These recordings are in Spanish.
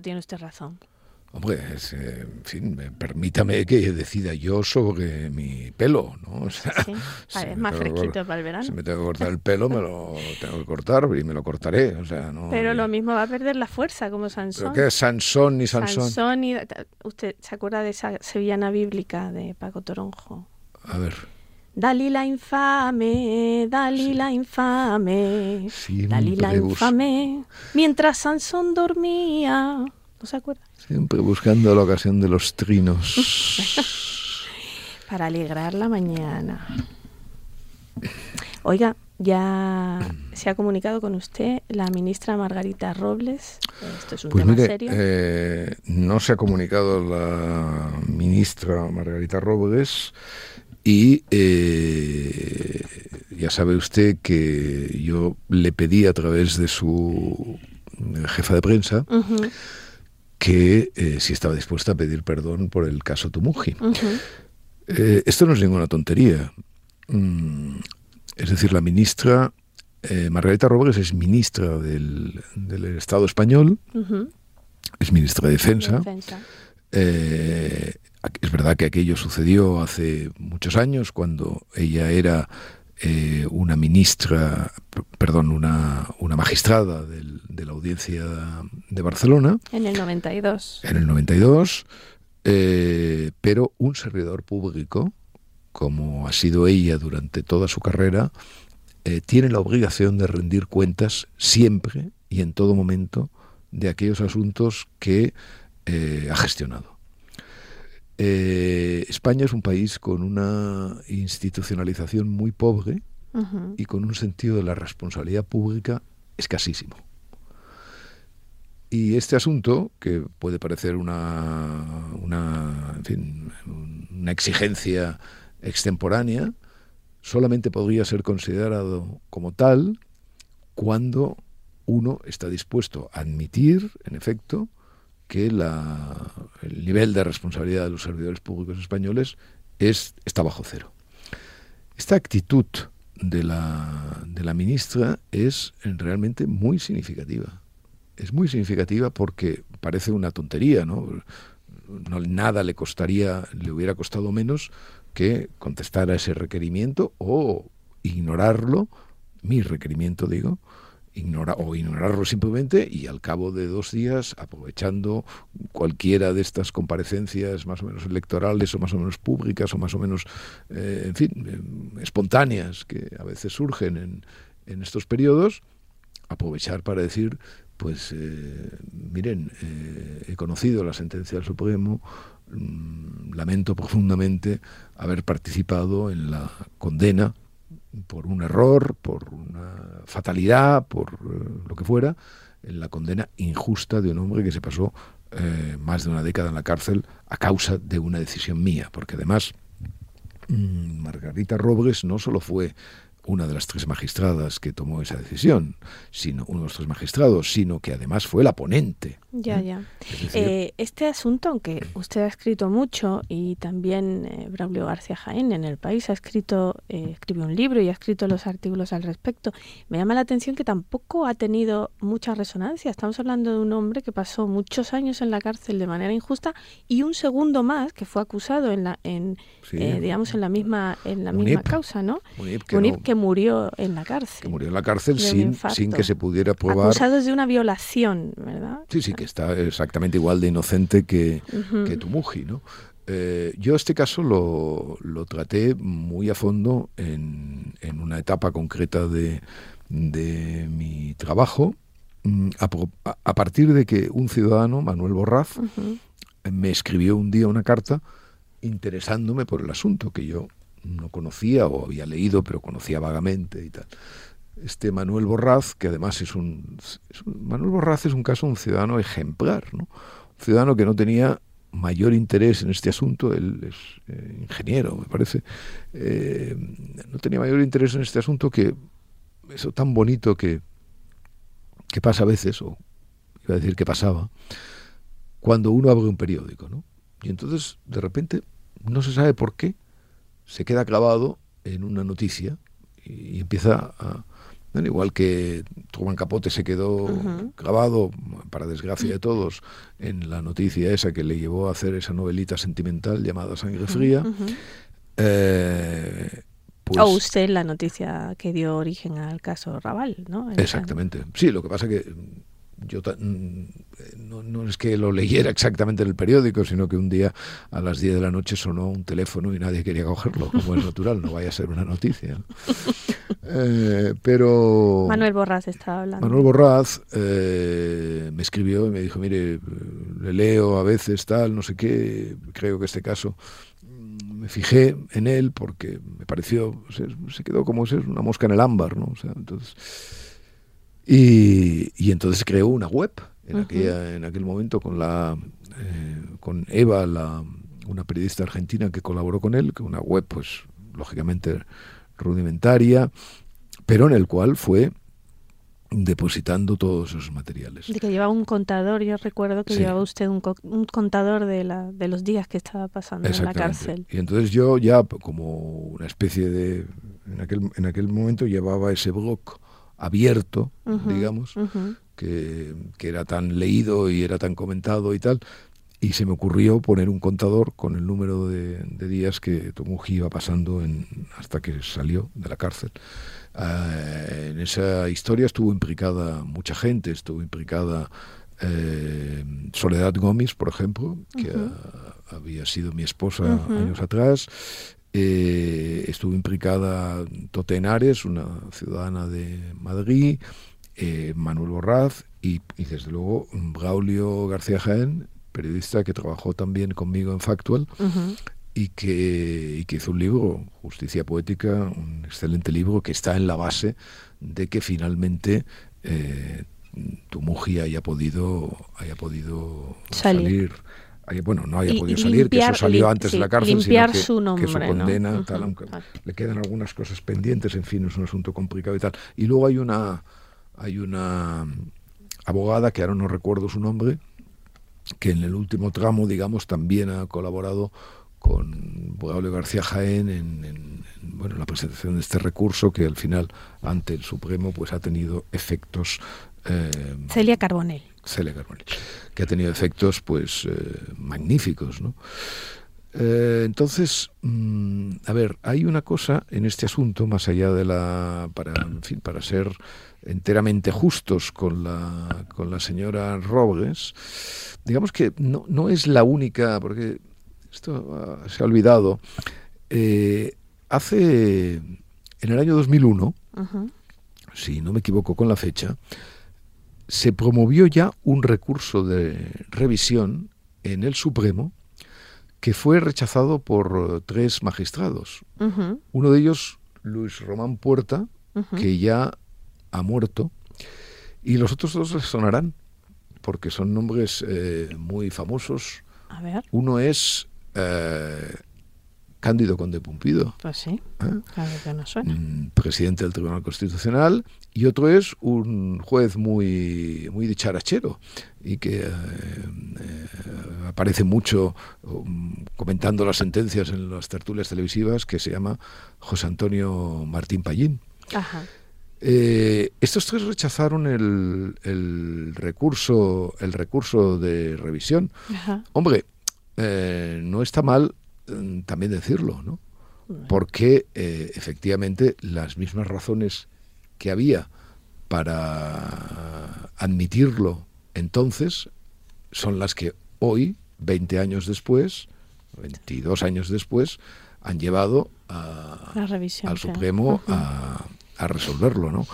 Claro, tiene usted razón. Hombre, eh, en fin, permítame que decida yo sobre mi pelo, ¿no? O sea, sí, es más fresquito para el verano. Si me tengo que cortar el pelo, me lo tengo que cortar y me lo cortaré, o sea, no... Pero lo mismo va a perder la fuerza, como Sansón. ¿Pero qué es Sansón y Sansón? Sansón y... ¿Usted se acuerda de esa sevillana bíblica de Paco Toronjo? A ver... Dalila infame, Dalila infame, Dalila infame, mientras Sansón dormía. ¿No se acuerda? Siempre buscando la ocasión de los trinos. Para alegrar la mañana. Oiga, ya se ha comunicado con usted la ministra Margarita Robles. Esto es un pues tema serio. Eh, no se ha comunicado la ministra Margarita Robles y eh, ya sabe usted que yo le pedí a través de su jefa de prensa que eh, si estaba dispuesta a pedir perdón por el caso Tumuji. Eh, esto no es ninguna tontería. Mm, es decir, la ministra Margarita Robles es ministra del, Estado español, es ministra de Defensa. Es verdad que aquello sucedió hace muchos años, cuando ella era eh, una ministra, perdón, una, una magistrada de la audiencia de Barcelona. En el 92. En el 92, eh, pero un servidor público, como ha sido ella durante toda su carrera, eh, tiene la obligación de rendir cuentas siempre y en todo momento de aquellos asuntos que ha gestionado. Eh, España es un país con una institucionalización muy pobre y con un sentido de la responsabilidad pública escasísimo. Y este asunto, que puede parecer una, una, una exigencia extemporánea, solamente podría ser considerado como tal cuando uno está dispuesto a admitir, en efecto, que el nivel de responsabilidad de los servidores públicos españoles es, está bajo cero. Esta actitud de la, de la ministra es realmente muy significativa. Es muy significativa porque parece una tontería, ¿no? no nada le costaría, le hubiera costado menos que contestar a ese requerimiento o ignorarlo, mi requerimiento digo, ignora, o ignorarlo simplemente y al cabo de dos días, aprovechando cualquiera de estas comparecencias más o menos electorales o más o menos públicas o más o menos, eh, en fin, eh, espontáneas que a veces surgen en, en estos periodos, aprovechar para decir, pues eh, miren, he conocido la sentencia del Supremo, mm, lamento profundamente haber participado en la condena por un error, por una fatalidad, por eh, lo que fuera, la condena injusta de un hombre que se pasó eh, más de una década en la cárcel a causa de una decisión mía, porque además mm, Margarita Robles no solo fue una de las tres magistradas que tomó esa decisión, sino uno de los tres magistrados, sino que además fue la ponente. Ya, ya. Eh, este asunto, aunque usted ha escrito mucho y también eh, Braulio García Jaén en el país ha escrito, eh, escribió un libro y ha escrito los artículos al respecto, me llama la atención que tampoco ha tenido mucha resonancia. Estamos hablando de un hombre que pasó muchos años en la cárcel de manera injusta y un segundo más que fue acusado en la, en, digamos, en la misma, en la misma causa, ¿no? que murió en la cárcel. Que murió en la cárcel sin, sin que se pudiera probar. Acusados de una violación, ¿verdad? Sí, sí, que está exactamente igual de inocente que, que Tumuji, ¿no? Eh, yo este caso lo, lo, traté muy a fondo en, en una etapa concreta de, de mi trabajo, mm, a, a, partir de que un ciudadano, Manuel Borraz, me escribió un día una carta interesándome por el asunto que yo no conocía o había leído, pero conocía vagamente y tal. este Manuel Borraz, que además es un, Manuel Borraz es un caso un ciudadano ejemplar, ¿no? Un ciudadano que no tenía mayor interés en este asunto, él es eh, ingeniero, me parece, eh, no tenía mayor interés en este asunto que eso tan bonito que, que pasa a veces, o iba a decir que pasaba, cuando uno abre un periódico, ¿no? Y entonces, de repente, no se sabe por qué, se queda clavado en una noticia y, empieza a... igual que Truman Capote se quedó clavado, para desgracia de todos, en la noticia esa que le llevó a hacer esa novelita sentimental llamada Sangre Fría. Eh, pues o usted la noticia que dio origen al caso Raval, ¿no? Exactamente. Sí, lo que pasa que yo mm, no, es que lo leyera exactamente en el periódico, sino que un día a las 10 de la noche sonó un teléfono y nadie quería cogerlo, como es natural, no vaya a ser una noticia. Eh, pero... Manuel Borraz estaba hablando. Manuel Borraz eh, me escribió y me dijo, mire, le leo a veces tal, no sé qué, creo que este caso mm, me fijé en él porque me pareció, se, se quedó como ser una mosca en el ámbar, ¿no? O sea, entonces y, entonces creó una web en, aquella, en aquel momento con, la, eh, con Eva, la, una periodista argentina que colaboró con él, que una web, pues, lógicamente rudimentaria, pero en el cual fue depositando todos esos materiales. De que llevaba un contador, yo recuerdo que llevaba usted un, un, contador de, la, de los días que estaba pasando en la cárcel. Y entonces yo ya como una especie de... En aquel, en aquel momento llevaba ese blog abierto, digamos, que, era tan leído y era tan comentado y tal, y se me ocurrió poner un contador con el número de, días que Tomuji iba pasando en, hasta que salió de la cárcel. Ah, en esa historia estuvo implicada mucha gente, estuvo implicada eh, Soledad Gómez, por ejemplo, que había sido mi esposa años atrás, eh, estuvo implicada Totenares, una ciudadana de Madrid, eh, Manuel Borraz y, desde luego Braulio García Jaén, periodista que trabajó también conmigo en Factual y, que, hizo un libro, Justicia Poética, un excelente libro que está en la base de que finalmente eh, tu mujer haya podido, haya podido salir bueno, no haya podido salir, que eso salió antes de la cárcel, sino que, su nombre, que condena, tal, aunque le quedan algunas cosas pendientes, en fin, es un asunto complicado y tal. Y luego hay una, hay una abogada, que ahora no recuerdo su nombre, que en el último tramo, digamos, también ha colaborado con Braulio García Jaén en, bueno, la presentación de este recurso que al final ante el Supremo pues ha tenido efectos eh, Celia Carbonell Que ha tenido efectos pues eh, magníficos, ¿no? Eh, entonces, mm, a ver, hay una cosa en este asunto, más allá de la, para, en fin, para ser enteramente justos con la, con la señora Robles, digamos que no, no es la única, porque esto ah, se ha olvidado, eh, hace, en el año 2001, si no me equivoco con la fecha, se promovió ya un recurso de revisión en el Supremo que fue rechazado por tres magistrados. Uno de ellos, Luis Román Puerta, que ya ha muerto, y los otros dos les sonarán, porque son nombres eh, muy famosos. Uno es eh, Cándido Conde Pumpido. Pues sí, ¿Eh? mm, Presidente del Tribunal Constitucional. Y otro es un juez muy, muy dicharachero y que eh, eh, aparece mucho um, comentando las sentencias en las tertulias televisivas, que se llama José Antonio Martín Pallín. estos tres rechazaron el, recurso el recurso de revisión. Hombre, no está mal también decirlo, ¿no? Porque eh, efectivamente las mismas razones que había para admitirlo entonces son las que hoy, 20 años después, 22 años después, han llevado al Supremo a, resolverlo, ¿no?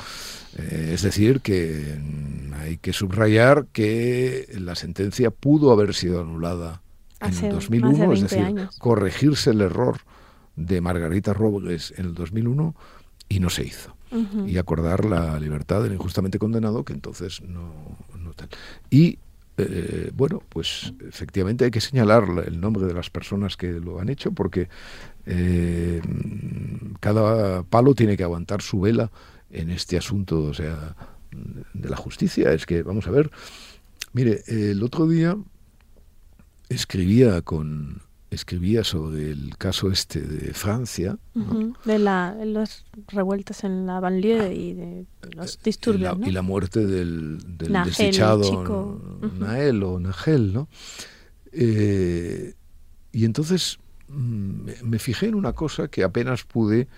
Eh, es decir, que mm, hay que subrayar que la sentencia pudo haber sido anulada en el 2001, es decir, corregirse el error de Margarita Robles en el 2001 y no se hizo. Y acordar la libertad del injustamente condenado, que entonces no, no tal. Y eh, bueno, pues efectivamente hay que señalar el nombre de las personas que lo han hecho porque eh, cada palo tiene que aguantar su vela en este asunto, o sea, de la justicia. Es que, vamos a ver, mire, el otro día escribía con escribía sobre el caso este de Francia. De la, las revueltas en la banlieue y de los disturbios. Y la, muerte del, del desdichado Nael o Nagel, ¿no? Eh, y entonces mm, me, fijé en una cosa que apenas pude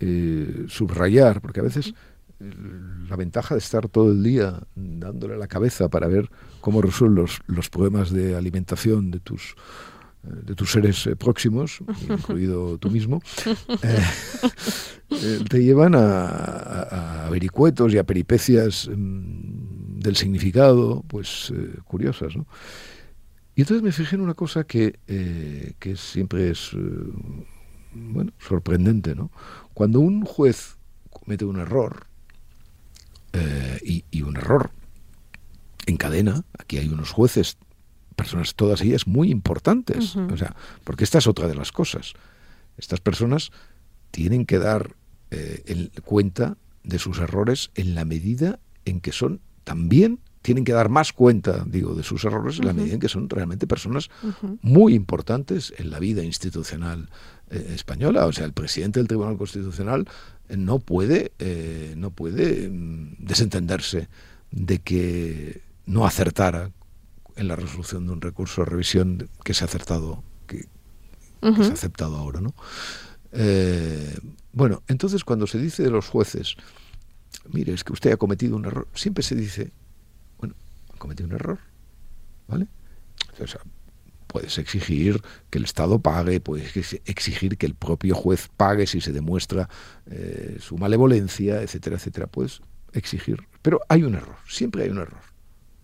eh, subrayar, porque a veces la ventaja de estar todo el día dándole la cabeza para ver cómo resuelven los, los problemas de alimentación de tus de tus seres eh, próximos, incluido tú mismo, eh, eh, te llevan a, a, vericuetos y a peripecias mm, del significado, pues curiosas, ¿no? Y entonces me fijé en una cosa que, que siempre es, bueno, sorprendente, ¿no? Cuando un juez comete un error, y, y un error en cadena, aquí hay unos jueces personas, todas ellas muy importantes. O sea, porque esta es otra de las cosas. Estas personas tienen que dar eh, cuenta de sus errores en la medida en que son también tienen que dar más cuenta, digo, de sus errores en la medida en que son realmente personas muy importantes en la vida institucional eh, española. O sea, el presidente del Tribunal Constitucional eh, no puede, no puede mm, desentenderse de que no acertara en la resolución de un recurso de revisión que se ha acertado, que, se ha aceptado ahora, ¿no? Eh, bueno, entonces cuando se dice de los jueces, mire, es que usted ha cometido un error, siempre se dice, cometido un error, ¿vale? Entonces, puedes exigir que el Estado pague, puedes exigir que el propio juez pague si se demuestra eh, su malevolencia, etcétera, etcétera. Puedes exigir, pero hay un error, siempre hay un error.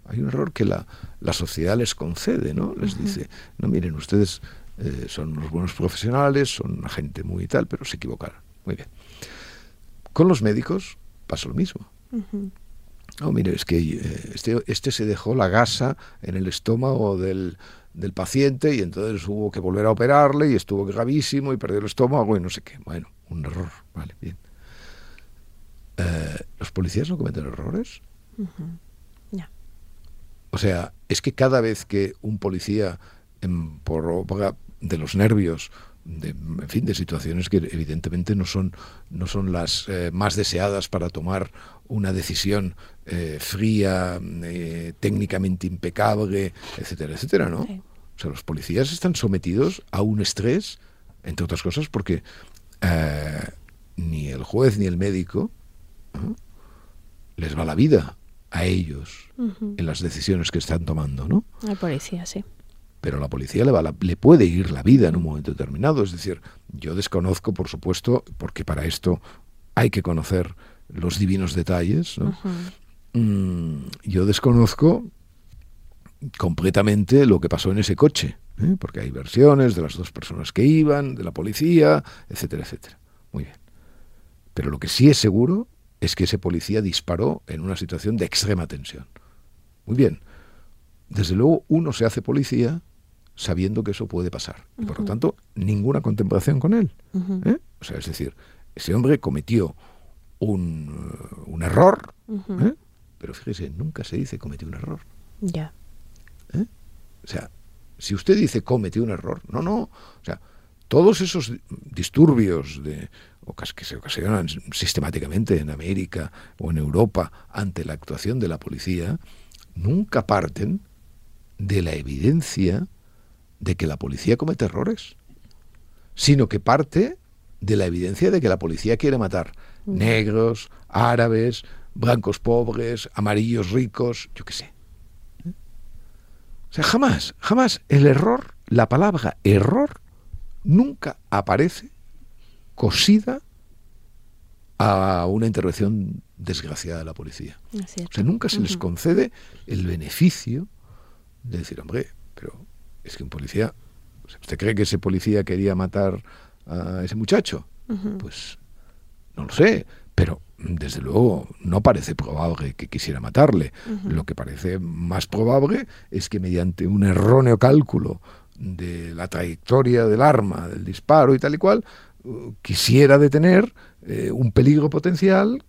Hay un error que la, sociedad les concede, ¿no? Les dice, no, miren, ustedes eh, son unos buenos profesionales, son una gente muy tal, pero se equivocaron. Muy bien. Con los médicos pasa lo mismo. No, mire, es que eh, este, este se dejó la gasa en el estómago del, del paciente y entonces hubo que volver a operarle y estuvo gravísimo y perdió el estómago y no sé qué. Bueno, un error, vale, bien. Eh, ¿Los policías no cometen errores? O sea, es que cada vez que un policía, en, por de los nervios, de, en fin, de situaciones que evidentemente no son, no son las eh, más deseadas para tomar una decisión eh, fría, eh, técnicamente impecable, etcétera, etcétera, ¿no? O sea, los policías están sometidos a un estrés, entre otras cosas, porque ni el juez ni el médico les va la vida a ellos en las decisiones que están tomando, ¿no? La policía, sí. Pero a la policía le, va le puede ir la vida en un momento determinado. Es decir, yo desconozco, por supuesto, porque para esto hay que conocer los divinos detalles. ¿no? Mm, yo desconozco completamente lo que pasó en ese coche, ¿eh? porque hay versiones de las dos personas que iban, de la policía, etcétera, etcétera. Muy bien. Pero lo que sí es seguro es que ese policía disparó en una situación de extrema tensión. Muy bien. Desde luego uno se hace policía sabiendo que eso puede pasar. Y por lo tanto, ninguna contemplación con él. ¿eh? O sea, es decir, ese hombre cometió un, un error, ¿eh? Pero fíjese, nunca se dice cometió un error. Ya. ¿Eh? O sea, si usted dice cometió un error, no, no. O sea, todos esos disturbios de, que se ocasionan sistemáticamente en América o en Europa ante la actuación de la policía, nunca parten de la evidencia de que la policía comete errores, sino que parte de la evidencia de que la policía quiere matar negros, árabes, blancos pobres, amarillos ricos, yo qué sé. O sea, jamás, jamás el error, la palabra error, nunca aparece cosida a una intervención desgraciada de la policía. O sea, nunca se les concede el beneficio de decir, hombre, pero es que un policía, ¿usted cree que ese policía quería matar a ese muchacho? Pues No lo sé, pero desde luego no parece probable que quisiera matarle. Lo que parece más probable es que mediante un erróneo cálculo de la trayectoria del arma, del disparo y tal y cual, uh, quisiera detener eh, un peligro potencial,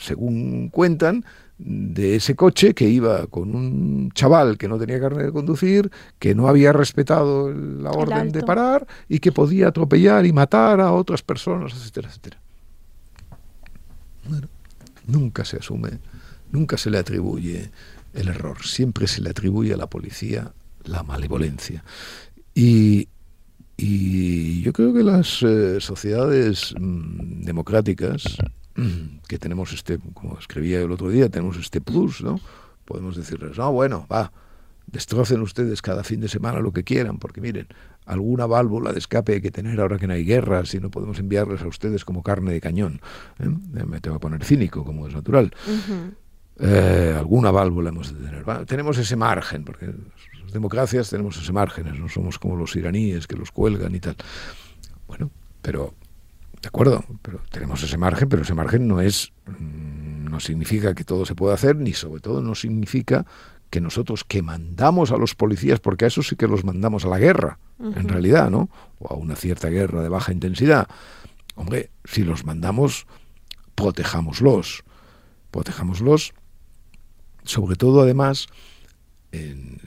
según cuentan, de ese coche que iba con un chaval que no tenía carne de conducir, que no había respetado la orden de parar y que podía atropellar y matar a otras personas, etcétera, etcétera. Nunca se asume, nunca se le atribuye el error, siempre se le atribuye a la policía la malevolencia. Y, yo creo que las eh, sociedades mm, democráticas, que tenemos este, como escribía el otro día, tenemos este plus, ¿no? Podemos decirles, no, bueno, va, destrocen ustedes cada fin de semana lo que quieran, porque miren, alguna válvula de escape hay que tener ahora que no hay guerras y no podemos enviarles a ustedes como carne de cañón. ¿eh? Me tengo que poner cínico, como es natural. Eh, alguna válvula hemos de tener. tenemos ese margen, porque las democracias tenemos ese margen, no somos como los iraníes que los cuelgan y tal. Bueno, pero, de acuerdo, pero tenemos ese margen, pero ese margen no es, mm, no significa que todo se pueda hacer, ni sobre todo no significa que nosotros que mandamos a los policías, porque a eso sí que los mandamos a la guerra, en realidad, ¿no? O a una cierta guerra de baja intensidad. Hombre, si los mandamos, protejámoslos. Protejámoslos sobre todo además, en,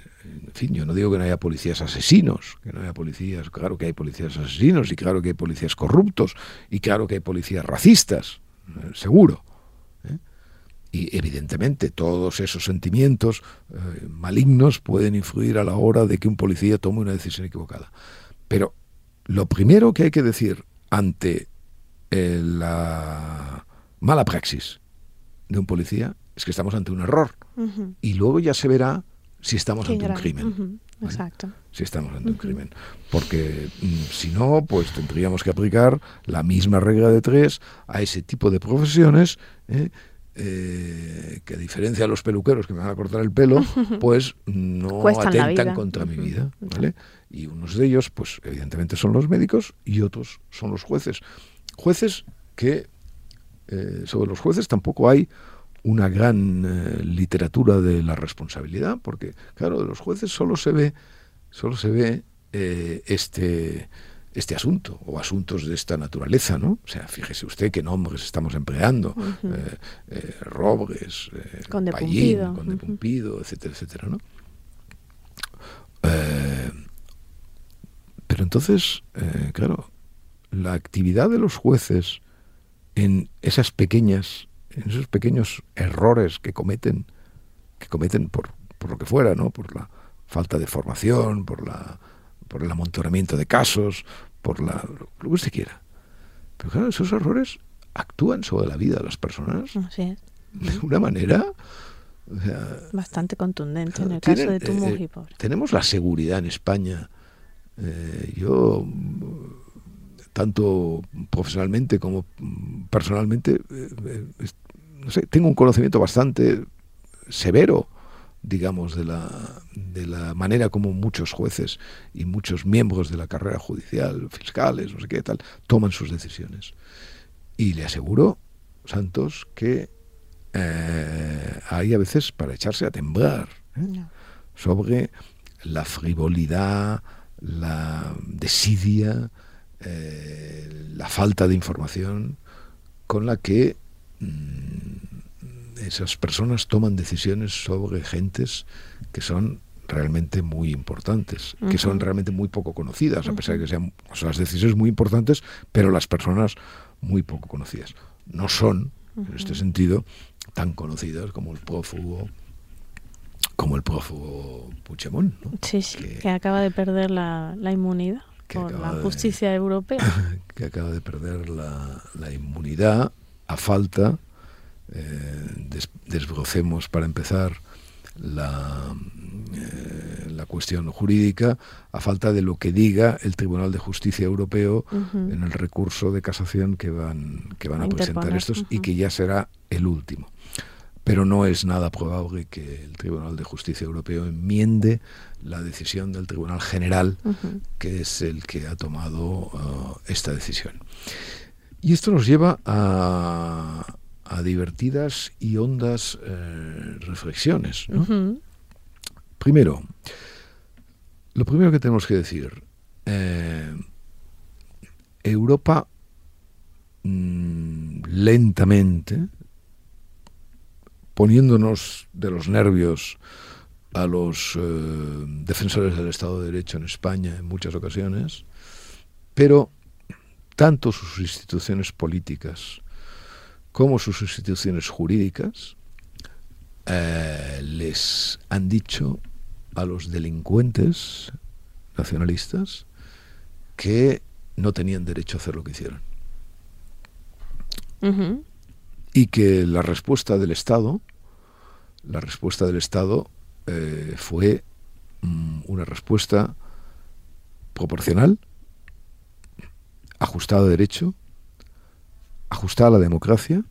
fin, yo no digo que no haya policías asesinos, que no haya policías, claro que hay policías asesinos y claro que hay policías corruptos y claro que hay policías racistas, eh, seguro. ¿Eh? Y evidentemente todos esos sentimientos eh, malignos pueden influir a la hora de que un policía tome una decisión equivocada. Pero lo primero que hay que decir ante la mala praxis de un policía es que estamos ante un error. Y luego ya se verá si estamos ante un crimen. Exacto. Si estamos ante un crimen. Porque mm, si no, pues tendríamos que aplicar la misma regla de tres a ese tipo de profesiones. ¿eh? Eh, que a diferencia de los peluqueros que me van a cortar el pelo, pues no atentan contra mi vida. ¿vale? Y unos de ellos, pues evidentemente son los médicos y otros son los jueces. Jueces que, eh, sobre los jueces tampoco hay una gran eh, literatura de la responsabilidad, porque claro, de los jueces solo se ve, solo se ve este este asunto o asuntos de esta naturaleza, ¿no? O sea, fíjese usted qué nombres estamos empleando, eh, eh, Robles, Conde Pallín, Conde Pumpido, etcétera, etcétera, ¿no? pero entonces, claro, la actividad de los jueces en esas pequeñas en esos pequeños errores que cometen, que cometen por, por lo que fuera, ¿no? Por la falta de formación, por la por el amontonamiento de casos, por la lo que usted quiera. Pero claro, esos errores actúan sobre la vida de las personas de una manera bastante contundente en el caso de tu eh, mujer. tenemos la seguridad en España. Eh, yo tanto profesionalmente como personalmente eh, no sé, tengo un conocimiento bastante severo, digamos, de la, de la manera como muchos jueces y muchos miembros de la carrera judicial, fiscales, no sé qué tal, toman sus decisiones. Y le aseguro, Santos, que eh, hay a veces para echarse a temblar ¿eh? sobre la frivolidad, la desidia, eh, la falta de información con la que Mm, esas personas toman decisiones sobre gentes que son realmente muy importantes, que son realmente muy poco conocidas, a pesar de que sean las decisiones muy importantes, pero las personas muy poco conocidas. No son, en este sentido, tan conocidas como el prófugo como el prófugo Puigdemont. Sí, sí, que, acaba de perder la, inmunidad por la justicia europea. Que acaba de perder la, la inmunidad a falta, eh, desbrocemos para empezar la, eh, la cuestión jurídica, a falta de lo que diga el Tribunal de Justicia Europeo en el recurso de casación que van, que van a, presentar estos y que ya será el último. Pero no es nada probable que el Tribunal de Justicia Europeo enmiende la decisión del Tribunal General, que es el que ha tomado uh, esta decisión. Y esto nos lleva a, divertidas y hondas eh, reflexiones. Primero, lo primero que tenemos que decir, eh, Europa mm, lentamente, poniéndonos de los nervios a los eh, defensores del Estado de Derecho en España en muchas ocasiones, pero tanto sus instituciones políticas como sus instituciones jurídicas eh, les han dicho a los delincuentes nacionalistas que no tenían derecho a hacer lo que hicieron. Y que la respuesta del Estado, la respuesta del Estado eh, fue mm, una respuesta proporcional, ajustada a derecho, ajustada a la democracia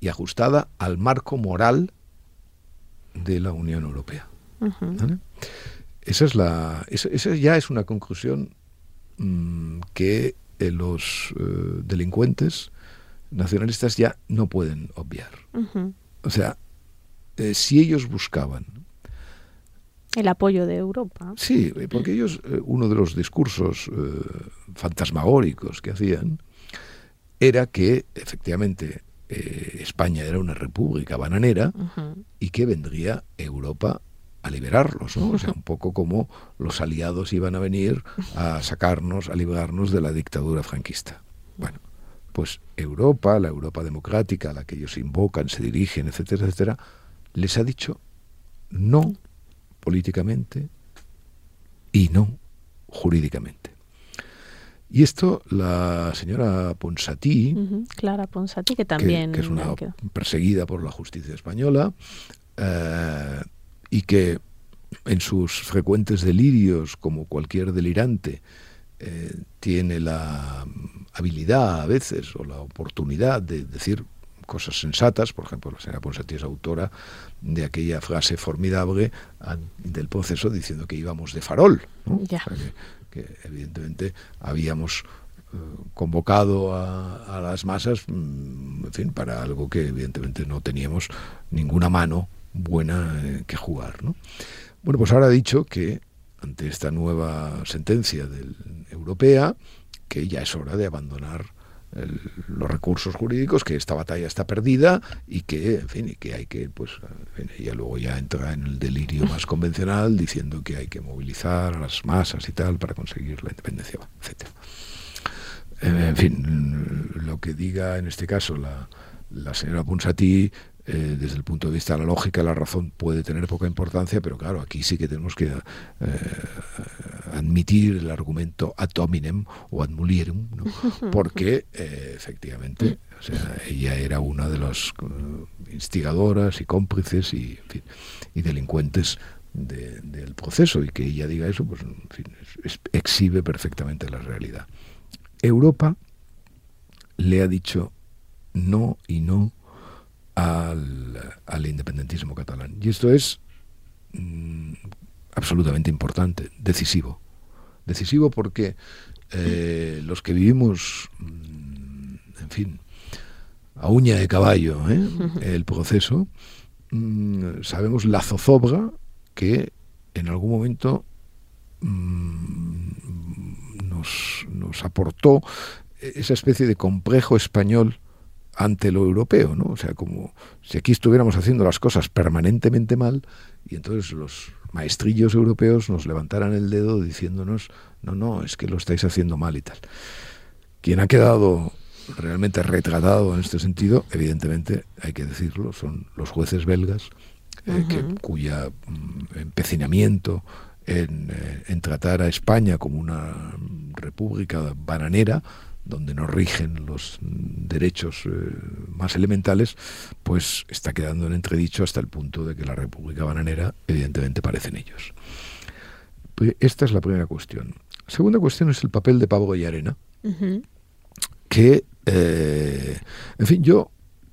y ajustada al marco moral de la Unión Europea. Esa es la, esa, ya es una conclusión mm, que eh, los eh, delincuentes nacionalistas ya no pueden obviar. O sea, eh, si ellos buscaban el apoyo de Europa. Sí, porque ellos, uno de los discursos fantasmagóricos que hacían era que efectivamente España era una república bananera y que vendría Europa a liberarlos, ¿no? O sea, un poco como los aliados iban a venir a sacarnos, a librarnos de la dictadura franquista. Bueno, pues Europa, la Europa democrática a la que ellos invocan, se dirigen, etcétera, etcétera, les ha dicho no políticamente y no jurídicamente. Y esto la señora Ponsatí, Clara Ponsatí, que también que, es una perseguida por la justicia española, eh, y que en sus frecuentes delirios, como cualquier delirante, eh, tiene la habilidad a veces o la oportunidad de decir cosas sensatas, por ejemplo, la señora Ponsatí es autora de aquella frase formidable del proceso diciendo que íbamos de farol, que, evidentemente habíamos eh, convocado a, a, las masas, mm, en fin, para algo que evidentemente no teníamos ninguna mano buena eh, que jugar. ¿no? Bueno, pues ahora ha dicho que ante esta nueva sentencia del, europea, que ya es hora de abandonar los recursos jurídicos, que esta batalla está perdida y que, en fin, y que hay que, pues, ella luego ya entra en el delirio más convencional diciendo que hay que movilizar a las masas y tal para conseguir la independencia, etc. En fin, lo que diga en este caso la, la señora Ponsatí eh, desde el punto de vista de la lógica, la razón puede tener poca importancia, pero claro, aquí sí que tenemos que eh, admitir el argumento ad hominem o ad mulierum, porque eh, efectivamente o sea, ella era una de las instigadoras y cómplices y, y delincuentes del proceso, y que ella diga eso, pues en fin, exhibe perfectamente la realidad. Europa le ha dicho no y no al, independentismo catalán. Y esto es mm, absolutamente importante, decisivo. Decisivo porque eh, los que vivimos, mm, en fin, a uña de caballo, ¿eh? el proceso, mm, sabemos la zozobra que en algún momento nos, nos aportó esa especie de complejo español ante lo europeo, ¿no? O sea, como si aquí estuviéramos haciendo las cosas permanentemente mal y entonces los maestrillos europeos nos levantaran el dedo diciéndonos, no, no, es que lo estáis haciendo mal y tal. Quien ha quedado realmente retratado en este sentido, evidentemente, hay que decirlo, son los jueces belgas, eh, que, cuya mm, empecinamiento en, eh, en tratar a España como una república bananera, donde no rigen los derechos eh, más elementales, pues está quedando en entredicho hasta el punto de que la República Bananera evidentemente parecen ellos. Pues esta es la primera cuestión. segunda cuestión es el papel de Pablo y Arena, que, eh, en fin, yo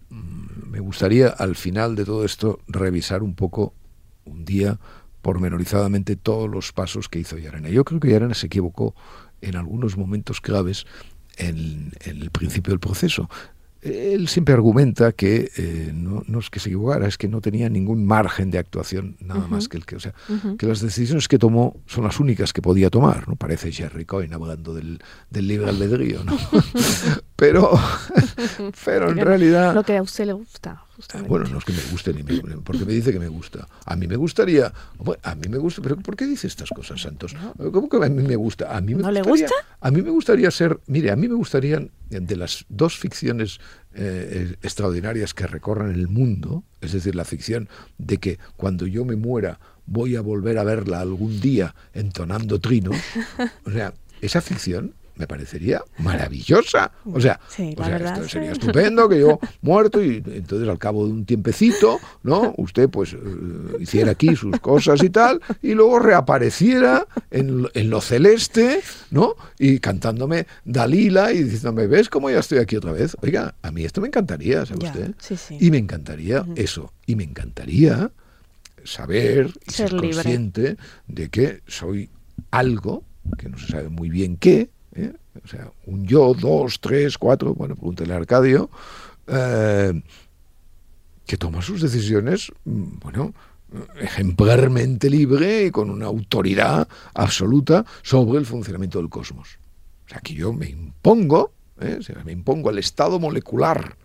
mm, me gustaría al final de todo esto revisar un poco, un día, pormenorizadamente todos los pasos que hizo Yarena. Yo creo que Yarena se equivocó en algunos momentos claves en, el principio del proceso. Él siempre argumenta que eh, no, es que se equivocara, es que no tenía ningún margen de actuación nada más que el que, o sea, que las decisiones que tomó son las únicas que podía tomar, ¿no? Parece Jerry Coyne hablando del, del libre albedrío, ¿no? pero, pero en realidad... Lo que a usted le gusta. Bueno, no es que me guste ni me, porque me dice que me gusta. A mí me gustaría, a mí me gusta, pero ¿por qué dice estas cosas, Santos? ¿Cómo que a mí me gusta? A mí me ¿No le gusta? A mí me gustaría ser, mire, a mí me gustarían de las dos ficciones eh, extraordinarias que recorren el mundo, es decir, la ficción de que cuando yo me muera voy a volver a verla algún día entonando trinos, o sea, esa ficción me parecería maravillosa. O sea, esto sería estupendo que yo muerto y entonces al cabo de un tiempecito, ¿no? Usted pues eh, hiciera aquí sus cosas y tal y luego reapareciera en, lo celeste, ¿no? Y cantándome Dalila y diciéndome, ¿ves cómo ya estoy aquí otra vez? Oiga, a mí esto me encantaría, ¿sabe usted? Y me encantaría eso, y me encantaría saber y ser, ser consciente de que soy algo que no se sabe muy bien qué, ¿eh? o sea, un yo, dos, tres, cuatro, bueno, pregúntele a Arcadio, eh, que toma sus decisiones, mm, bueno, ejemplarmente libre y con una autoridad absoluta sobre el funcionamiento del cosmos. O sea, que yo me impongo, ¿eh? me impongo al estado molecular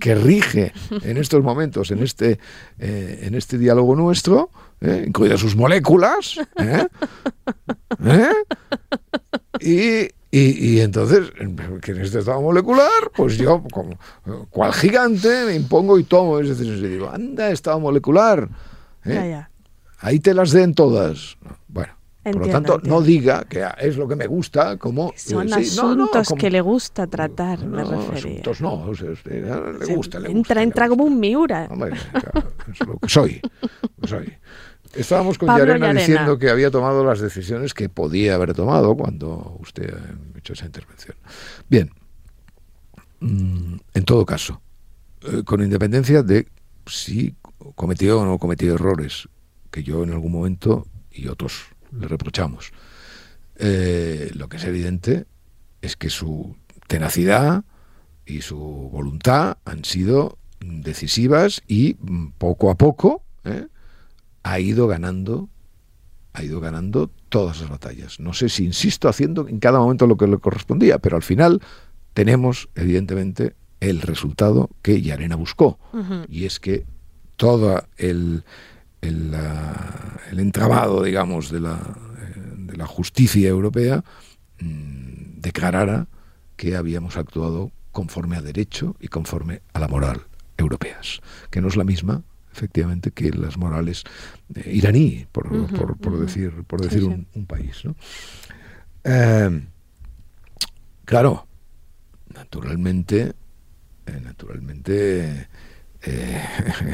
que rige en estos momentos, en este, en este diálogo nuestro, incluidas sus moléculas, y y, entonces, que en este estado molecular, pues yo, como cual gigante, me impongo y tomo es decir, digo, anda, estado molecular. ¿eh? Ahí te las den todas. Bueno, por lo tanto, no diga que es lo que me gusta, como... Son asuntos que le gusta tratar, me refería. Asuntos no, le gusta, le Entra, entra como un miura. Hombre, es lo que soy. soy. Estábamos con Yarena, diciendo que había tomado las decisiones que podía haber tomado cuando usted ha hecho esa intervención. Bien, mm, en todo caso, eh, con independencia de si cometió o no cometió errores, que yo en algún momento y otros le reprochamos, eh, lo que es evidente es que su tenacidad y su voluntad han sido decisivas y mm, poco a poco, ¿eh? Ha ido ganando ha ido ganando todas las batallas. No sé si insisto haciendo en cada momento lo que le correspondía, pero al final tenemos evidentemente el resultado que Yarena buscó y es que todo el, el, el entramado, digamos, de la, eh, de la justicia europea mm, declarara que habíamos actuado conforme a derecho y conforme a la moral europeas, que no es la misma efectivamente que las morales eh, iraní, por, decir, por decir Un, país. Em, claro, naturalmente, eh, naturalmente, eh,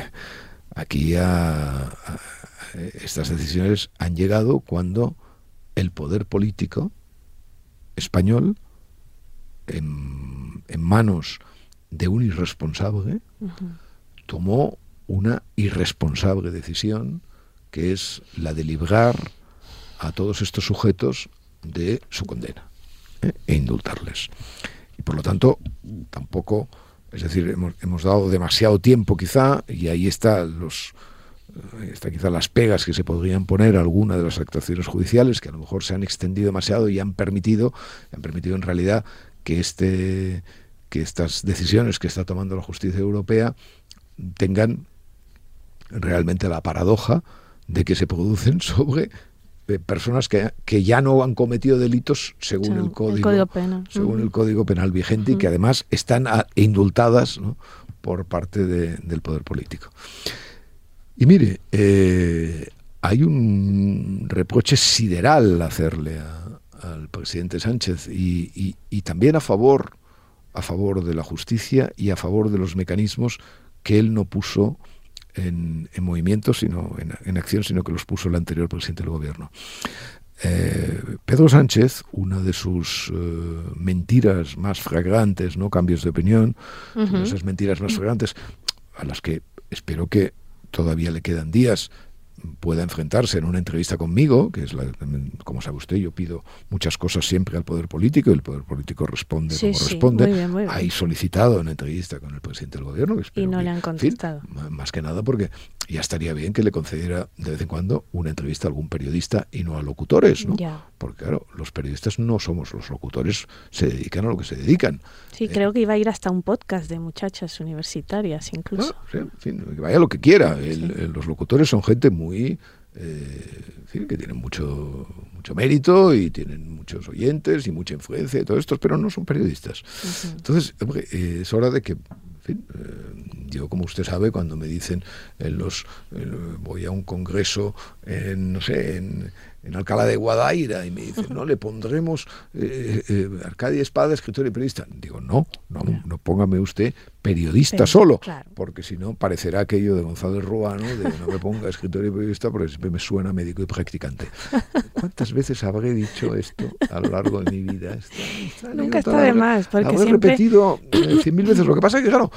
aquí estas decisiones han llegado cuando el poder político español, en, manos de un irresponsable, tomó una irresponsable decisión que es la de librar a todos estos sujetos de su condena ¿eh? e indultarles. Y por lo tanto, tampoco, es decir, hemos, dado demasiado tiempo quizá, y ahí está los está quizá las pegas que se podrían poner a alguna de las actuaciones judiciales que a lo mejor se han extendido demasiado y han permitido, han permitido en realidad que este que estas decisiones que está tomando la justicia europea tengan realmente la paradoja de que se producen sobre eh, personas que, que, ya no han cometido delitos según el código, penal. según el código penal vigente y que además están indultadas por parte del poder político. Y mire, eh, hay un reproche sideral hacerle al presidente Sánchez y, y, también a favor, a favor de la justicia y a favor de los mecanismos que él no puso en, movimiento, sino en, acción, sino que los puso el anterior presidente del gobierno. Eh, Pedro Sánchez, una de sus eh, mentiras más flagrantes, ¿no? cambios de opinión, esas mentiras más flagrantes, a las que espero que todavía le quedan días pueda enfrentarse en una entrevista conmigo, que es la, como sabe usted, yo pido muchas cosas siempre al poder político y el poder político responde como responde. Hay solicitado una entrevista con el presidente del gobierno. y no le han contestado. más que nada porque ya estaría bien que le concediera de vez en cuando una entrevista a algún periodista y no a locutores, ¿no? Porque claro, los periodistas no somos los locutores, se dedican a lo que se dedican. Sí, eh, creo que iba a ir hasta un podcast de muchachas universitarias incluso. Ah, que vaya lo que quiera. los locutores son gente muy... Eh, que tienen mucho, mucho mérito y tienen muchos oyentes y mucha influencia y todo esto, pero no son periodistas. Entonces, eh, es hora de que eh, yo, como usted sabe, cuando me dicen en los voy a un congreso en, no sé, en, en Alcalá de Guadaira y me dicen, no, le pondremos eh, eh, Arcadia Espada, escritor y periodista. Digo, no, no, no póngame usted periodista solo, porque si no parecerá aquello de González Ruano, de no me ponga escritor y periodista porque siempre me suena médico y practicante. ¿Cuántas veces habré dicho esto a lo largo de mi vida? Nunca está de más, porque habré repetido eh, cien mil veces. Lo que pasa es que, claro,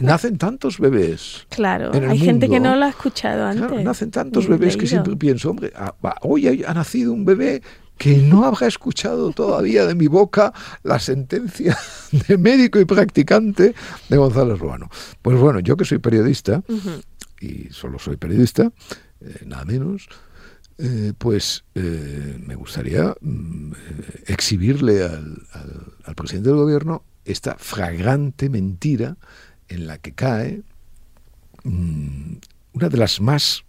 nacen tantos bebés. Claro, hay gente que no lo ha escuchado antes. nacen tantos bebés que siempre pienso, hombre, ah, hoy ha nacido un bebé que no habrá escuchado todavía de mi boca la sentencia de médico y practicante de González Ruano. Pues bueno, yo que soy periodista, y solo soy periodista, eh, nada menos, eh, pues eh, me gustaría mm, exhibirle al, presidente del gobierno esta fragrante mentira en la que cae mm, una de las más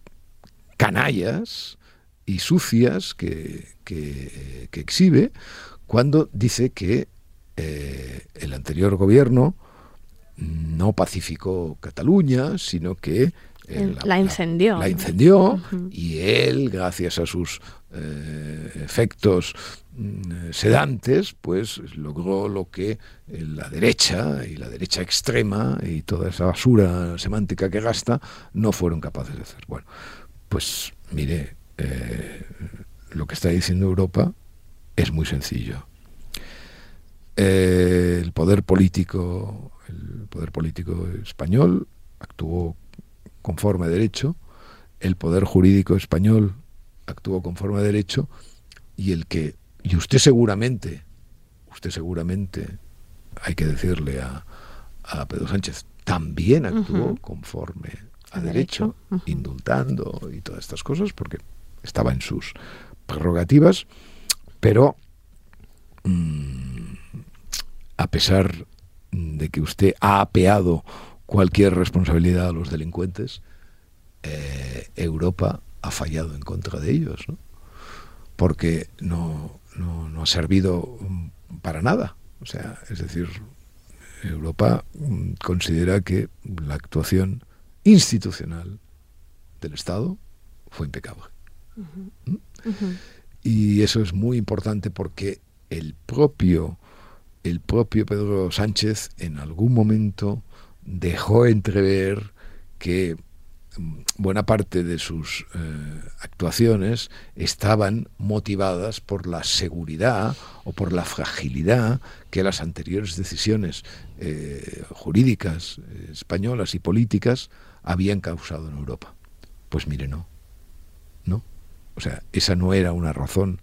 canallas y sucias que, que, exhibe cuando dice que eh, el anterior gobierno no pacificó Cataluña, sino que la, incendió. La, incendió y él, gracias a sus eh, efectos mm, sedantes, pues logró lo que la derecha y la derecha extrema y toda esa basura semántica que gasta no fueron capaces de hacer. Bueno, pues mire, eh, lo que está diciendo Europa es muy sencillo. Eh, el poder político, el poder político español actuó conforme a derecho, el poder jurídico español actuó conforme a derecho y el que y usted seguramente, usted seguramente hay que decirle a, a Pedro Sánchez también actuó conforme a, derecho, indultando y todas estas cosas porque estaba en sus prerrogativas, pero mm, a pesar de que usted ha apeado cualquier responsabilidad a los delincuentes, eh, Europa ha fallado en contra de ellos, ¿no? porque no, no, ha servido mm, para nada. O sea, es decir, Europa mm, considera que la actuación institucional del Estado fue impecable. Y eso es muy importante porque el propio, el propio Pedro Sánchez en algún momento dejó entrever que mm, buena parte de sus eh, actuaciones estaban motivadas por la seguridad o por la fragilidad que las anteriores decisiones eh, jurídicas eh, españolas y políticas habían causado en Europa. Pues mire, no. No. O sea, esa no era una razón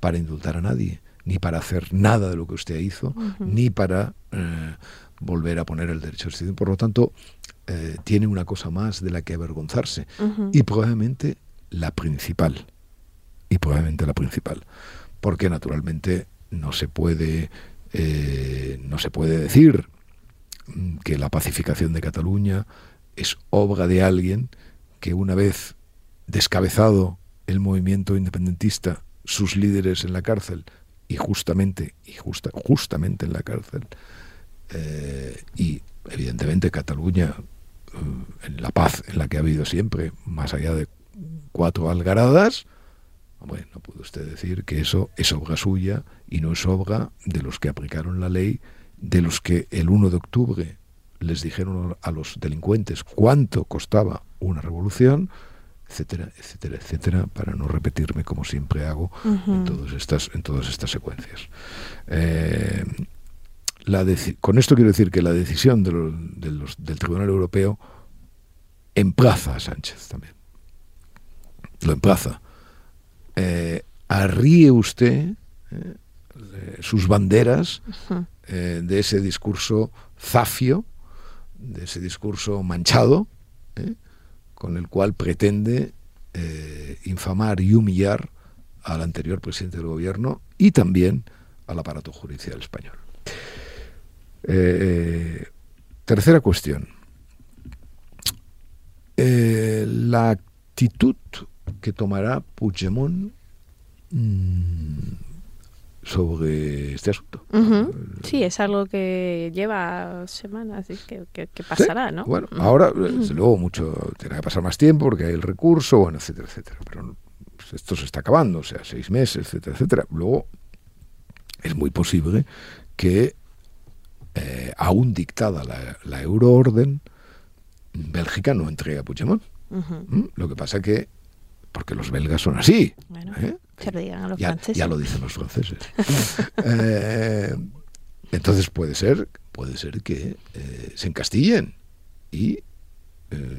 para indultar a nadie, ni para hacer nada de lo que usted hizo, ni para eh, volver a poner el derecho a decidir. Por lo tanto, eh, tiene una cosa más de la que avergonzarse. Y probablemente la principal. Y probablemente la principal. Porque naturalmente no se puede, eh, no se puede decir que la pacificación de Cataluña es obra de alguien que una vez descabezado el movimiento independentista, sus líderes en la cárcel, y justamente, y justa, justamente en la cárcel, eh, y evidentemente Cataluña, eh, en la paz en la que ha habido siempre, más allá de cuatro algaradas, bueno, no puede usted decir que eso es obra suya y no es obra de los que aplicaron la ley, de los que el 1 de octubre les dijeron a los delincuentes cuánto costaba una revolución, etcétera, etcétera, etcétera, para no repetirme como siempre hago en, todas estas, en todas estas secuencias. Eh, la con esto quiero decir que la decisión del Tribunal Europeo emplaza a Sánchez también. lo emplaza, eh, arríe usted eh, sus banderas eh, de ese discurso zafio, de ese discurso manchado, con el cual pretende infamar y humillar al anterior presidente del gobierno y también al aparato judicial español. tercera cuestión. la actitud que tomará Puigdemont mm, sobre este asunto. Sí, es algo que lleva semanas y que, pasará, ¿no? Bueno, ahora, desde luego, mucho tiene que pasar más tiempo porque hay el recurso, bueno, etcétera, etcétera. Pero esto se está acabando, o sea, seis meses, etcétera, etcétera. Luego, es muy posible que, eh, aún dictada la, la euroorden, Bélgica no entregue a Puigdemont. ¿Mm? Lo que pasa que porque los belgas son así. ¿eh? Lo digan a los ya, franceses. Ya lo dicen los franceses. Eh, entonces puede ser, puede ser que eh, se encastillen y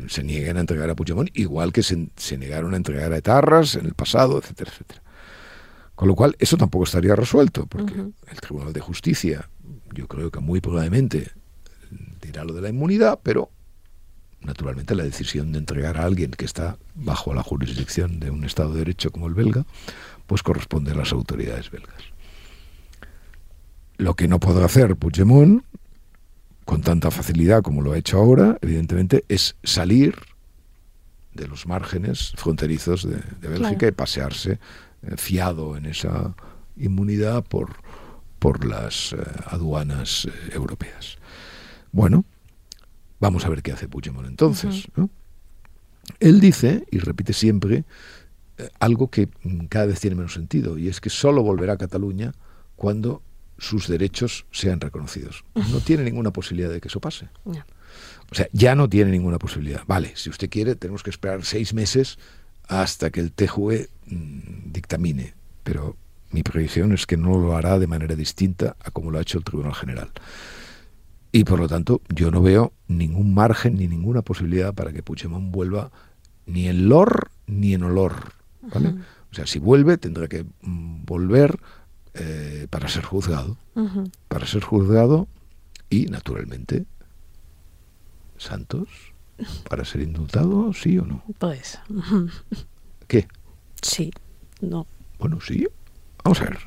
se nieguen a entregar a Puigdemont, igual que se, negaron a entregar a Etarras en el pasado, etcétera, etcétera. Con lo cual, eso tampoco estaría resuelto, porque el Tribunal de Justicia, yo creo que muy probablemente dirá lo de la inmunidad, pero naturalmente la decisión de entregar a alguien que está bajo la jurisdicción de un Estado de Derecho como el belga, pues corresponde a las autoridades belgas. Lo que no podrá hacer Puigdemont, con tanta facilidad como lo ha hecho ahora, evidentemente, es salir de los márgenes fronterizos de, Bélgica y pasearse eh, fiado en esa inmunidad por, por las eh, aduanas eh, europeas. Bueno, Vamos a ver qué hace Puigdemont entonces. Él dice, y repite siempre, eh, algo que mm, cada vez tiene menos sentido, y es que solo volverá a Cataluña cuando sus derechos sean reconocidos. No tiene ninguna posibilidad de que eso pase. O sea, ya no tiene ninguna posibilidad. Vale, si usted quiere, tenemos que esperar seis meses hasta que el TJUE mm, dictamine, pero mi previsión es que no lo hará de manera distinta a como lo ha hecho el Tribunal General. Y por lo tanto, yo no veo ningún margen ni ninguna posibilidad para que Puigdemont vuelva ni en lor ni en olor. ¿vale? O sea, si vuelve, tendrá que mm, volver eh, para ser juzgado. Para ser juzgado y, naturalmente, Santos, para ser indultado, sí o no. Pues. ¿Qué? Sí, no. Bueno, sí Vamos a ver.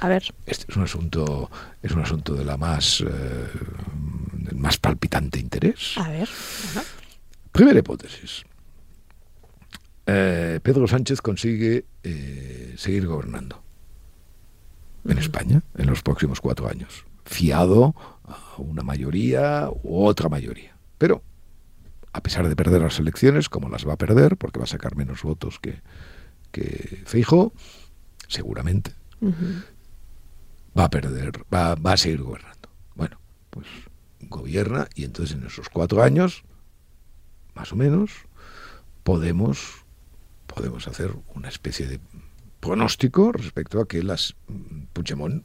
a ver. Este es un asunto, es un asunto de la más, eh, del más palpitante interés. A ver. Primera hipótesis. Eh, Pedro Sánchez consigue eh, seguir gobernando en España en los próximos cuatro años, fiado a una mayoría u otra mayoría. Pero, a pesar de perder las elecciones, como las va a perder, porque va a sacar menos votos que, que Feijo, seguramente, va a perder, va, va a seguir gobernando. Bueno, pues gobierna y entonces en esos cuatro años, más o menos, podemos, podemos hacer una especie de pronóstico respecto a que las Puigdemont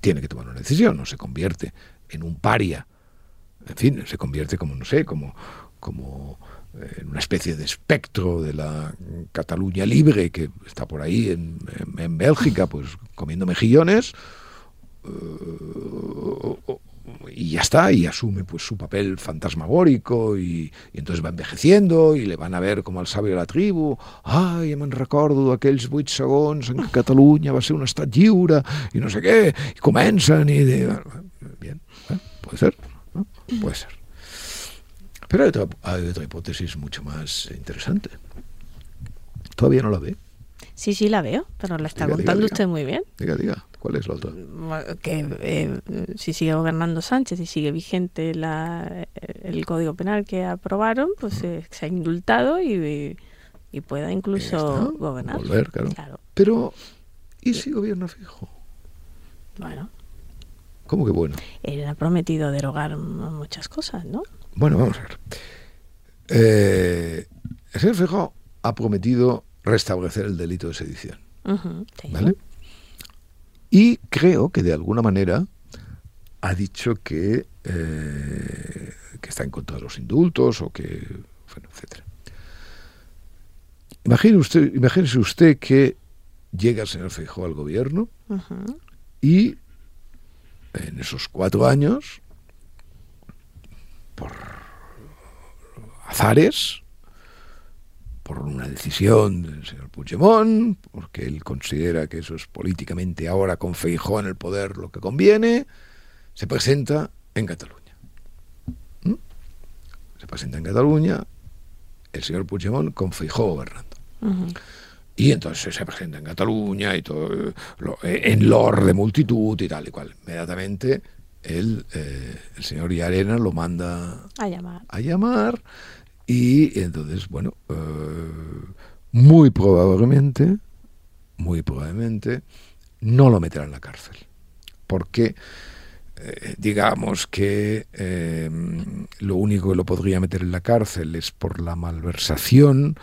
tiene que tomar una decisión, no se convierte en un paria, en fin, se convierte como, no sé, como, como en una especie de espectro de la Cataluña libre que está por ahí en, Bélgica, pues comiendo mejillones, eh, y ya está, y asume pues su papel fantasmagórico y, entonces va envejeciendo y le van a ver como al sabio de la tribu ay, me'n recordo aquells vuit segons en que Cataluña va ser un estat lliure y no sé qué, y comencen y de... bien, ¿eh? puede ser, puede ser pero hay otra, hipótesis mucho más interesante. ¿Todavía no la ve? Sí, sí, la veo, pero la está contando usted muy bien. Diga, diga, ¿cuál es la otra? Que eh, si sigue gobernando Sánchez y sigue vigente la, el Código Penal que aprobaron, pues eh, se ha indultado y, pueda incluso gobernar. Volver, claro. Pero, ¿y si gobierna fijo? Bueno. ¿Cómo que bueno? Él ha prometido derogar muchas cosas, ¿no? Bueno, vamos a ver. Eh, el señor Feijó ha prometido restablecer el delito de sedición. ¿Vale? Y creo que de alguna manera ha dicho que, eh, que está en contra de los indultos o que. Bueno, etcétera. imagine usted, imagínese usted que llega el señor Feijóo al gobierno y en esos cuatro años, por azares, por una decisión del señor Puigdemont, porque él considera que eso es políticamente ahora con Feijóo en el poder lo que conviene, se presenta en Cataluña. ¿Mm? Se presenta en Cataluña el señor Puigdemont con Feijóo gobernando. Y entonces se presenta en Cataluña y todo, en lor de multitud y tal y cual. Inmediatamente él, eh, el señor Yarena lo manda a llamar. A llamar y entonces, bueno, eh, muy probablemente, muy probablemente, no lo meterá en la cárcel. Porque eh, digamos que lo único que lo podría meter en la cárcel es por la malversación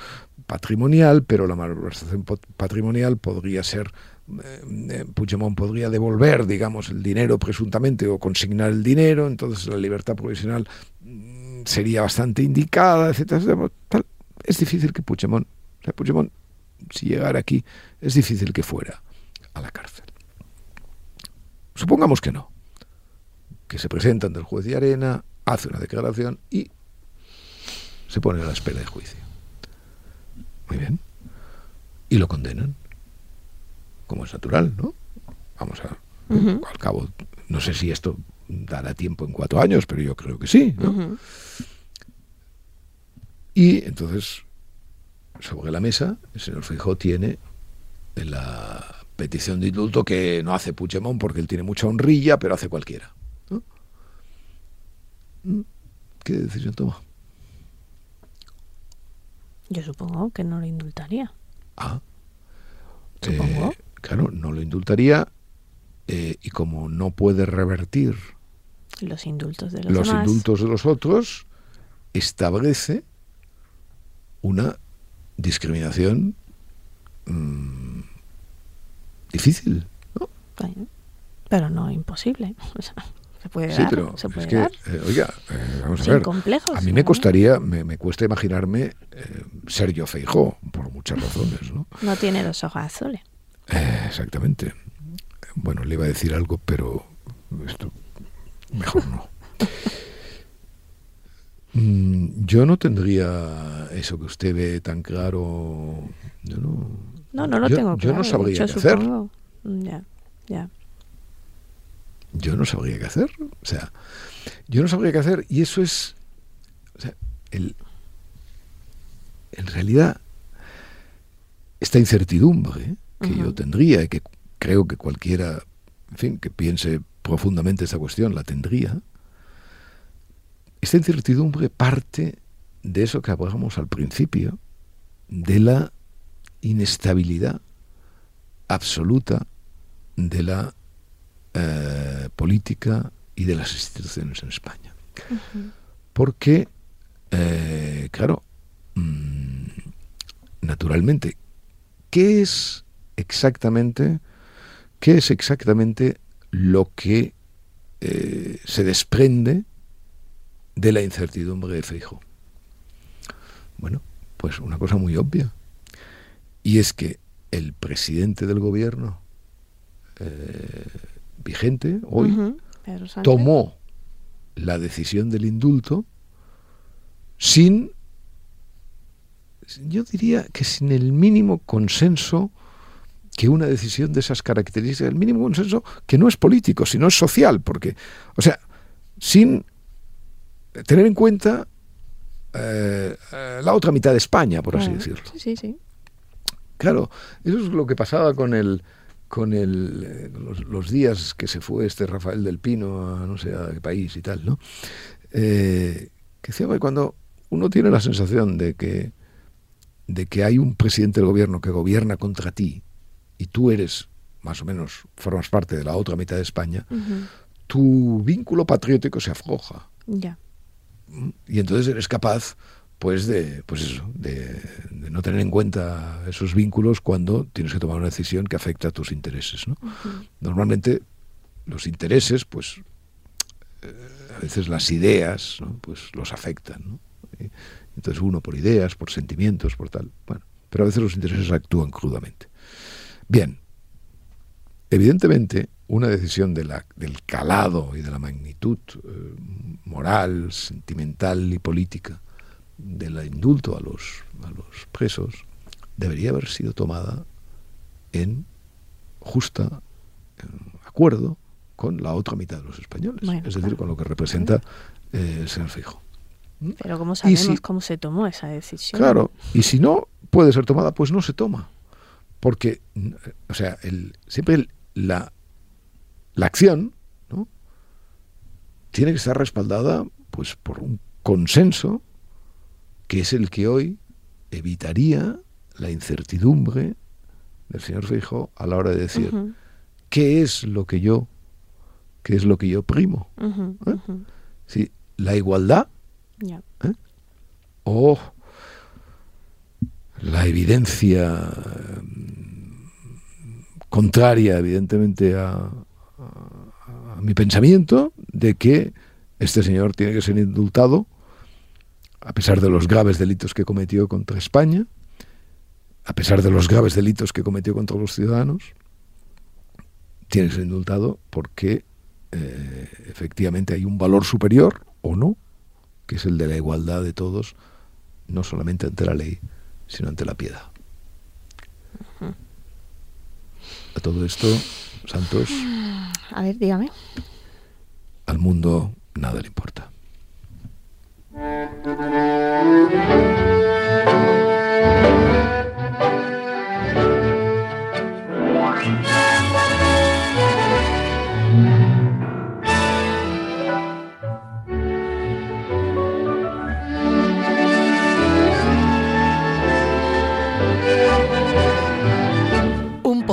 patrimonial, pero la malversación patrimonial podría ser eh, eh, Puigdemont podría devolver, digamos, el dinero presuntamente o consignar el dinero, entonces la libertad provisional mm, sería bastante indicada, etcétera, Es difícil que Puigdemont, o Puigdemont, si llegara aquí, es difícil que fuera a la cárcel. Supongamos que no, que se presenta ante el juez de arena, hace una declaración y se pone a la espera de juicio. Muy bien. Y lo condenan. Como es natural, ¿no? Vamos a. Al cabo, no sé si esto dará tiempo en cuatro años, pero yo creo que sí, ¿no? Y entonces, sobre la mesa, el señor Feijóo tiene la petición de indulto que no hace Puigdemont porque él tiene mucha honrilla, pero hace cualquiera. ¿Mm? ¿Qué decisión toma? Yo supongo que no lo indultaría. Ah. Supongo. Eh, claro, no lo indultaría eh, y como no puede revertir los indultos de los, indultos de los otros, establece una discriminación mm, difícil, ¿no? Pero no imposible. Se puede sí, pero es que, eh, oiga, eh, vamos a ver. a mí me costaría, me, cuesta imaginarme eh, Sergio Feijó, por muchas razones, ¿no? No tiene los ojos azules. Exactamente. Bueno, le iba a decir algo, pero esto mejor no. Mm, yo no tendría eso que usted ve tan claro. Yo no, no, no lo tengo claro. Yo no sabría qué hacer. Ya, ya yo no sabría qué hacer. O sea, yo no sabría qué hacer y eso es, o sea, el, en realidad, esta incertidumbre que yo tendría y que creo que cualquiera, en fin, que piense profundamente esta cuestión la tendría, esta incertidumbre parte de eso que hablábamos al principio, de la inestabilidad absoluta de la eh, política y de las instituciones en España. Porque, eh, claro, mm, naturalmente, ¿qué es exactamente, qué es exactamente lo que eh, se desprende de la incertidumbre de Feijo? Bueno, pues una cosa muy obvia. Y es que el presidente del gobierno, vigente hoy, tomó la decisión del indulto sin, yo diría que sin el mínimo consenso que una decisión de esas características, el mínimo consenso que no es político, sino es social, porque, o sea, sin tener en cuenta eh, la otra mitad de España, por así decirlo. Sí, sí, sí. Claro, eso es lo que pasaba con el, con el, eh, los, días que se fue este Rafael del Pino a no sé a qué país y tal, ¿no? Eh, que decía, cuando uno tiene la sensación de que, de que hay un presidente del gobierno que gobierna contra ti y tú eres, más o menos, formas parte de la otra mitad de España, tu vínculo patriótico se afloja. Ya. Y entonces eres capaz pues de pues eso, de, no tener en cuenta esos vínculos cuando tienes que tomar una decisión que afecta a tus intereses ¿no? normalmente los intereses pues eh, a veces las ideas ¿no? pues los afectan ¿no? entonces uno por ideas por sentimientos por tal bueno pero a veces los intereses actúan crudamente. Bien, evidentemente una decisión de la, del calado y de la magnitud eh, moral, sentimental y política del indulto a los, a los presos debería haber sido tomada en justa acuerdo con la otra mitad de los españoles, es decir, con lo que representa eh, el señor Fijo. Pero ¿cómo sabemos cómo se tomó esa decisión? Claro, y si no puede ser tomada, pues no se toma. Porque, o sea, el, siempre la, la acción ¿no? tiene que estar respaldada pues, por un consenso que es el que hoy evitaría la incertidumbre del señor Fijo a la hora de decir qué es lo que yo qué es lo que yo primo ¿Eh? la igualdad ¿Eh? o la evidencia contraria evidentemente a, mi pensamiento de que este señor tiene que ser indultado a pesar de los graves delitos que cometió contra España a pesar de los graves delitos que cometió contra los ciudadanos, tiene que ser indultado porque eh, efectivamente hay un valor superior o no, que es el de la igualdad de todos, no solamente ante la ley, sino ante la piedad. A todo esto, Santos. A ver, dígame. Al mundo nada le importa.